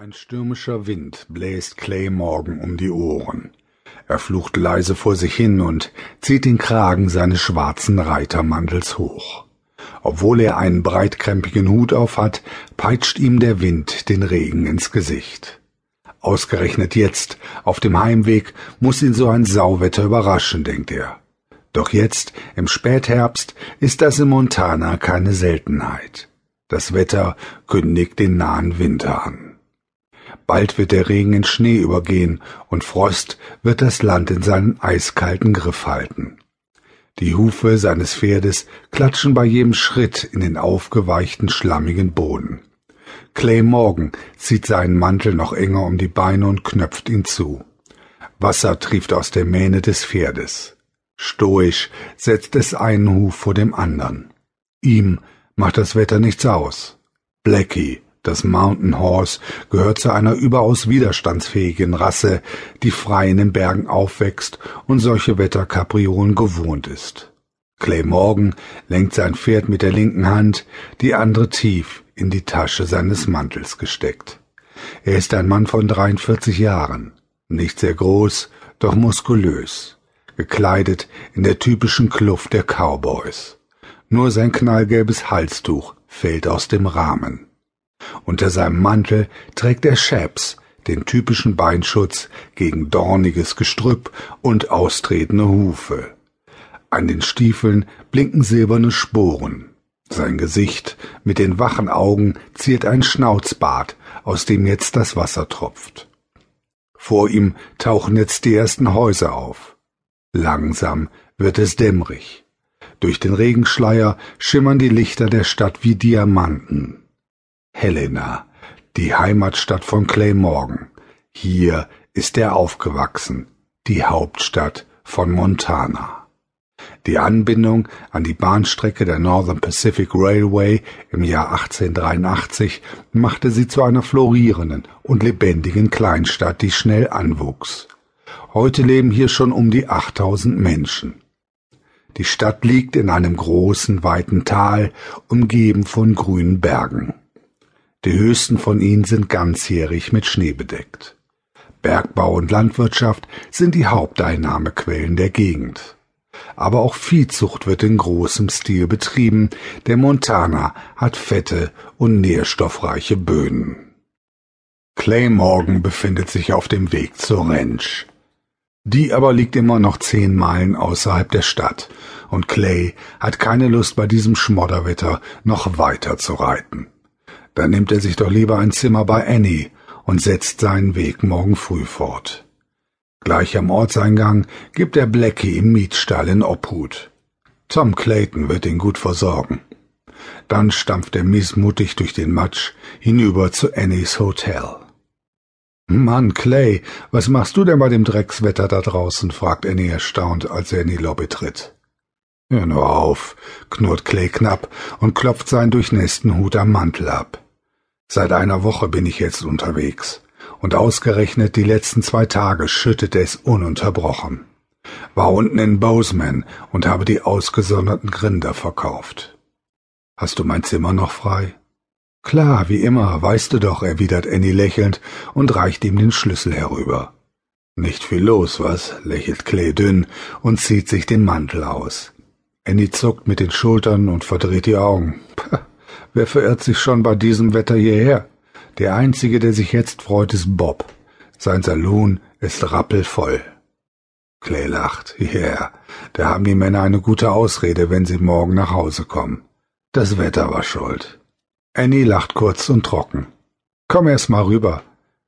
Ein stürmischer Wind bläst Clay Morgan um die Ohren. Er flucht leise vor sich hin und zieht den Kragen seines schwarzen Reitermantels hoch. Obwohl er einen breitkrempigen Hut aufhat, peitscht ihm der Wind den Regen ins Gesicht. Ausgerechnet jetzt, auf dem Heimweg, muss ihn so ein Sauwetter überraschen, denkt er. Doch jetzt, im Spätherbst, ist das in Montana keine Seltenheit. Das Wetter kündigt den nahen Winter an. Bald wird der Regen in Schnee übergehen und Frost wird das Land in seinen eiskalten Griff halten. Die Hufe seines Pferdes klatschen bei jedem Schritt in den aufgeweichten, schlammigen Boden. Clay Morgan zieht seinen Mantel noch enger um die Beine und knöpft ihn zu. Wasser trieft aus der Mähne des Pferdes. Stoisch setzt es einen Huf vor dem anderen. Ihm macht das Wetter nichts aus. Blackie das Mountain Horse gehört zu einer überaus widerstandsfähigen Rasse, die frei in den Bergen aufwächst und solche Wetterkapriolen gewohnt ist. Clay Morgan lenkt sein Pferd mit der linken Hand, die andere tief in die Tasche seines Mantels gesteckt. Er ist ein Mann von 43 Jahren, nicht sehr groß, doch muskulös, gekleidet in der typischen Kluft der Cowboys. Nur sein knallgelbes Halstuch fällt aus dem Rahmen. Unter seinem Mantel trägt er Chaps, den typischen Beinschutz gegen dorniges Gestrüpp und austretende Hufe. An den Stiefeln blinken silberne Sporen. Sein Gesicht mit den wachen Augen ziert ein Schnauzbart, aus dem jetzt das Wasser tropft. Vor ihm tauchen jetzt die ersten Häuser auf. Langsam wird es dämmerig. Durch den Regenschleier schimmern die Lichter der Stadt wie Diamanten. Helena, die Heimatstadt von Clay Morgan. Hier ist er aufgewachsen, die Hauptstadt von Montana. Die Anbindung an die Bahnstrecke der Northern Pacific Railway im Jahr 1883 machte sie zu einer florierenden und lebendigen Kleinstadt, die schnell anwuchs. Heute leben hier schon um die 8000 Menschen. Die Stadt liegt in einem großen, weiten Tal, umgeben von grünen Bergen. Die höchsten von ihnen sind ganzjährig mit Schnee bedeckt. Bergbau und Landwirtschaft sind die Haupteinnahmequellen der Gegend. Aber auch Viehzucht wird in großem Stil betrieben, der Montana hat fette und nährstoffreiche Böden. Clay Morgan befindet sich auf dem Weg zur Ranch. Die aber liegt immer noch zehn Meilen außerhalb der Stadt, und Clay hat keine Lust bei diesem Schmodderwetter noch weiter zu reiten. Dann nimmt er sich doch lieber ein Zimmer bei Annie und setzt seinen Weg morgen früh fort. Gleich am Ortseingang gibt er Blackie im Mietstall in Obhut. Tom Clayton wird ihn gut versorgen. Dann stampft er miesmutig durch den Matsch hinüber zu Annies Hotel. Mann, Clay, was machst du denn bei dem Dreckswetter da draußen? fragt Annie erstaunt, als er in die Lobby tritt. Hör nur auf, knurrt Clay knapp und klopft seinen durchnässten Hut am Mantel ab. Seit einer Woche bin ich jetzt unterwegs, und ausgerechnet die letzten zwei Tage schüttete es ununterbrochen. War unten in Bozeman und habe die ausgesonderten Grinder verkauft. Hast du mein Zimmer noch frei? Klar, wie immer, weißt du doch, erwidert Annie lächelnd und reicht ihm den Schlüssel herüber. Nicht viel los, was? lächelt Clay dünn und zieht sich den Mantel aus. Annie zuckt mit den Schultern und verdreht die Augen. Wer verirrt sich schon bei diesem Wetter hierher? Der einzige, der sich jetzt freut, ist Bob. Sein Saloon ist rappelvoll. Clay lacht. Ja, yeah. da haben die Männer eine gute Ausrede, wenn sie morgen nach Hause kommen. Das Wetter war schuld. Annie lacht kurz und trocken. Komm erst mal rüber.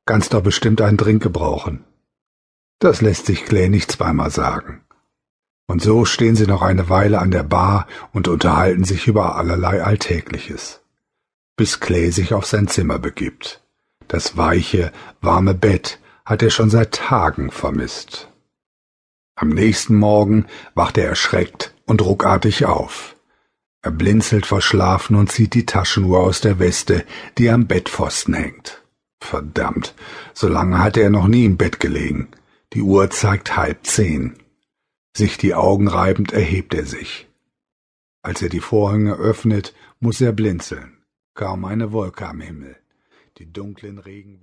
Kannst doch bestimmt einen Drink gebrauchen. Das lässt sich Clay nicht zweimal sagen. Und so stehen sie noch eine Weile an der Bar und unterhalten sich über allerlei Alltägliches bis Clay sich auf sein Zimmer begibt. Das weiche, warme Bett hat er schon seit Tagen vermisst. Am nächsten Morgen wacht er erschreckt und ruckartig auf. Er blinzelt verschlafen und zieht die Taschenuhr aus der Weste, die am Bettpfosten hängt. Verdammt, so lange hatte er noch nie im Bett gelegen. Die Uhr zeigt halb zehn. Sich die Augen reibend erhebt er sich. Als er die Vorhänge öffnet, muss er blinzeln. Kaum eine Wolke am Himmel. Die dunklen Regenwolken